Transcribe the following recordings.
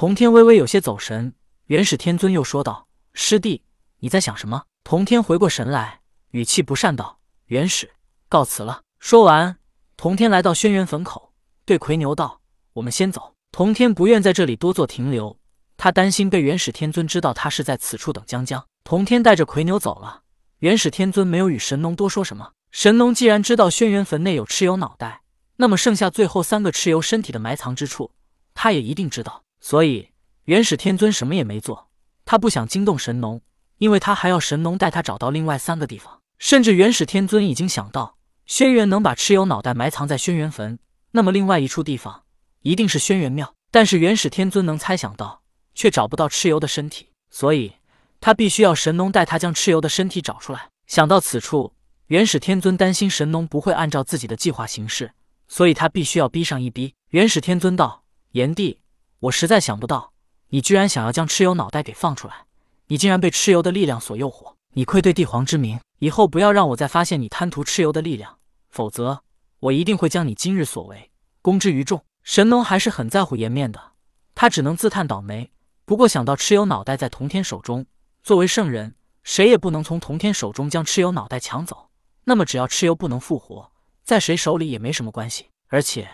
童天微微有些走神，元始天尊又说道：“师弟，你在想什么？”童天回过神来，语气不善道：“元始，告辞了。”说完，童天来到轩辕坟口，对奎牛道：“我们先走。”童天不愿在这里多做停留，他担心被元始天尊知道他是在此处等江江。童天带着奎牛走了，元始天尊没有与神农多说什么。神农既然知道轩辕坟内有蚩尤脑袋，那么剩下最后三个蚩尤身体的埋藏之处，他也一定知道。所以元始天尊什么也没做，他不想惊动神农，因为他还要神农带他找到另外三个地方。甚至元始天尊已经想到，轩辕能把蚩尤脑袋埋藏在轩辕坟，那么另外一处地方一定是轩辕庙。但是元始天尊能猜想到，却找不到蚩尤的身体，所以他必须要神农带他将蚩尤的身体找出来。想到此处。元始天尊担心神农不会按照自己的计划行事，所以他必须要逼上一逼。元始天尊道：“炎帝，我实在想不到，你居然想要将蚩尤脑袋给放出来，你竟然被蚩尤的力量所诱惑。你愧对帝皇之名，以后不要让我再发现你贪图蚩尤的力量，否则我一定会将你今日所为公之于众。”神农还是很在乎颜面的，他只能自叹倒霉。不过想到蚩尤脑袋在童天手中，作为圣人，谁也不能从童天手中将蚩尤脑袋抢走。那么，只要蚩尤不能复活，在谁手里也没什么关系。而且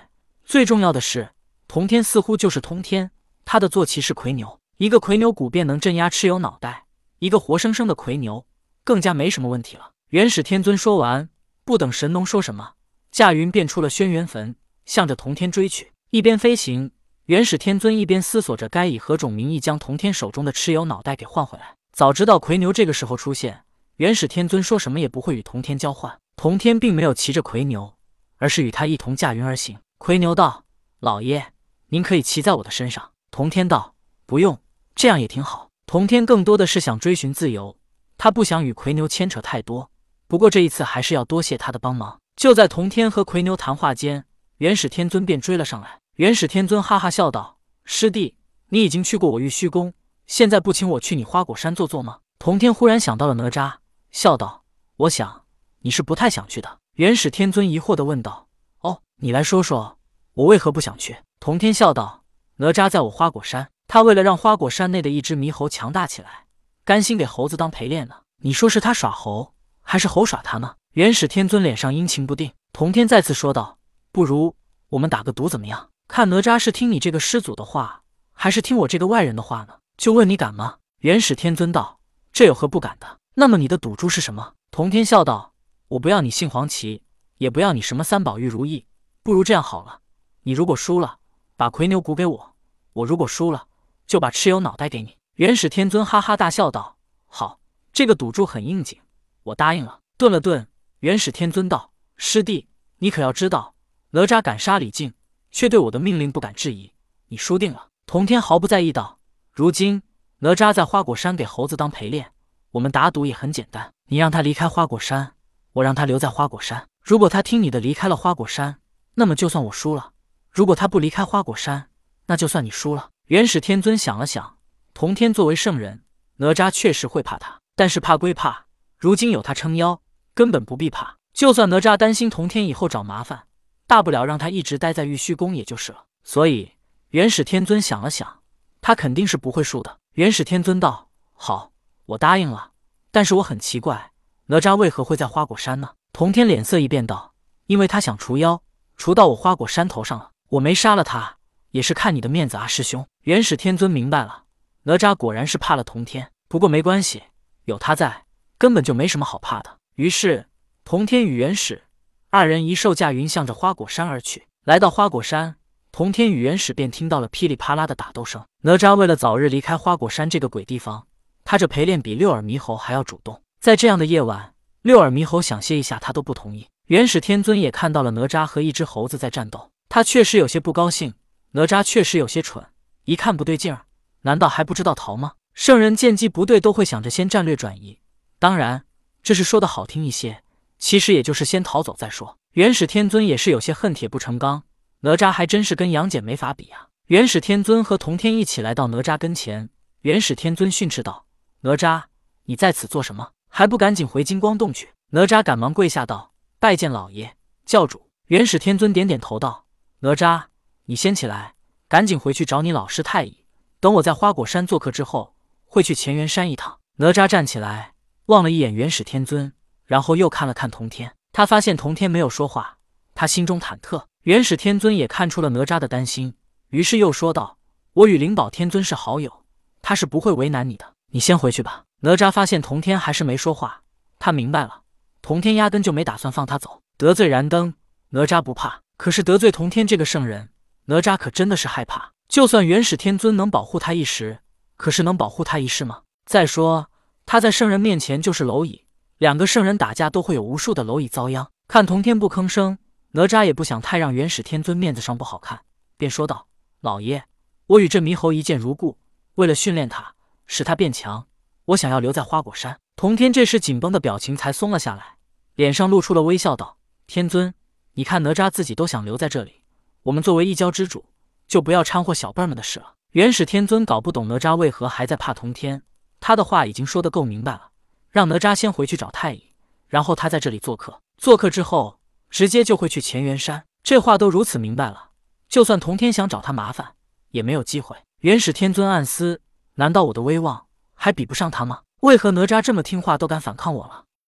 最重要的是，童天似乎就是通天，他的坐骑是魁牛，一个魁牛骨便能镇压蚩尤脑袋，一个活生生的魁牛更加没什么问题了。元始天尊说完，不等神农说什么，驾云便出了轩辕坟，向着童天追去。一边飞行，元始天尊一边思索着该以何种名义将童天手中的蚩尤脑袋给换回来。早知道魁牛这个时候出现。元始天尊说什么也不会与童天交换。童天并没有骑着魁牛，而是与他一同驾云而行。魁牛道：“老爷，您可以骑在我的身上。”童天道：“不用，这样也挺好。”童天更多的是想追寻自由，他不想与魁牛牵扯太多。不过这一次还是要多谢他的帮忙。就在童天和魁牛谈话间，元始天尊便追了上来。元始天尊哈哈笑道：“师弟，你已经去过我玉虚宫，现在不请我去你花果山坐坐吗？”童天忽然想到了哪吒。笑道：“我想你是不太想去的。”元始天尊疑惑地问道：“哦，你来说说，我为何不想去？”童天笑道：“哪吒在我花果山，他为了让花果山内的一只猕猴强大起来，甘心给猴子当陪练呢。你说是他耍猴，还是猴耍他呢？”元始天尊脸上阴晴不定。童天再次说道：“不如我们打个赌怎么样？看哪吒是听你这个师祖的话，还是听我这个外人的话呢？就问你敢吗？”元始天尊道：“这有何不敢的？”那么你的赌注是什么？童天笑道：“我不要你姓黄旗，也不要你什么三宝玉如意，不如这样好了，你如果输了，把魁牛骨给我；我如果输了，就把蚩尤脑袋给你。”元始天尊哈哈大笑道：“好，这个赌注很应景，我答应了。”顿了顿，元始天尊道：“师弟，你可要知道，哪吒敢杀李靖，却对我的命令不敢质疑，你输定了。”童天毫不在意道：“如今哪吒在花果山给猴子当陪练。”我们打赌也很简单，你让他离开花果山，我让他留在花果山。如果他听你的离开了花果山，那么就算我输了；如果他不离开花果山，那就算你输了。元始天尊想了想，童天作为圣人，哪吒确实会怕他，但是怕归怕，如今有他撑腰，根本不必怕。就算哪吒担心童天以后找麻烦，大不了让他一直待在玉虚宫也就是了。所以元始天尊想了想，他肯定是不会输的。元始天尊道：“好。”我答应了，但是我很奇怪，哪吒为何会在花果山呢？童天脸色一变道：“因为他想除妖，除到我花果山头上了。我没杀了他，也是看你的面子啊，师兄。”元始天尊明白了，哪吒果然是怕了童天。不过没关系，有他在，根本就没什么好怕的。于是，童天与元始二人一兽驾云向着花果山而去。来到花果山，童天与元始便听到了噼里啪啦的打斗声。哪吒为了早日离开花果山这个鬼地方。他这陪练比六耳猕猴还要主动，在这样的夜晚，六耳猕猴想歇一下，他都不同意。元始天尊也看到了哪吒和一只猴子在战斗，他确实有些不高兴。哪吒确实有些蠢，一看不对劲儿，难道还不知道逃吗？圣人见机不对，都会想着先战略转移。当然，这是说的好听一些，其实也就是先逃走再说。元始天尊也是有些恨铁不成钢，哪吒还真是跟杨戬没法比啊。元始天尊和童天一起来到哪吒跟前，元始天尊训斥道。哪吒，你在此做什么？还不赶紧回金光洞去！哪吒赶忙跪下道：“拜见老爷教主。”元始天尊点点头道：“哪吒，你先起来，赶紧回去找你老师太乙，等我在花果山做客之后，会去乾元山一趟。哪吒站起来，望了一眼元始天尊，然后又看了看童天。他发现童天没有说话，他心中忐忑。元始天尊也看出了哪吒的担心，于是又说道：“我与灵宝天尊是好友，他是不会为难你的。你先回去吧。”哪吒发现童天还是没说话，他明白了，童天压根就没打算放他走。得罪燃灯，哪吒不怕，可是得罪童天这个圣人，哪吒可真的是害怕。就算元始天尊能保护他一时，可是能保护他一世吗？再说他在圣人面前就是蝼蚁，两个圣人打架都会有无数的蝼蚁遭殃。看童天不吭声，哪吒也不想太让元始天尊面子上不好看，便说道：“老爷，我与这猕猴一见如故，为了训练他，使他变强，我想要留在花果山。”童天这时紧绷的表情才松了下来，脸上露出了微笑，道：“天尊，你看哪吒自己都想留在这里，我们作为一教之主。”就不要掺和小辈们的事了。元始天尊搞不懂哪吒为何还在怕童天，他的话已经说得够明白了，让哪吒先回去找太乙，然后他在这里做客。做客之后，直接就会去乾元山。这话都如此明白了，就算童天想找他麻烦，也没有机会。元始天尊暗思：难道我的威望还比不上他吗？为何哪吒这么听话都敢反抗我了？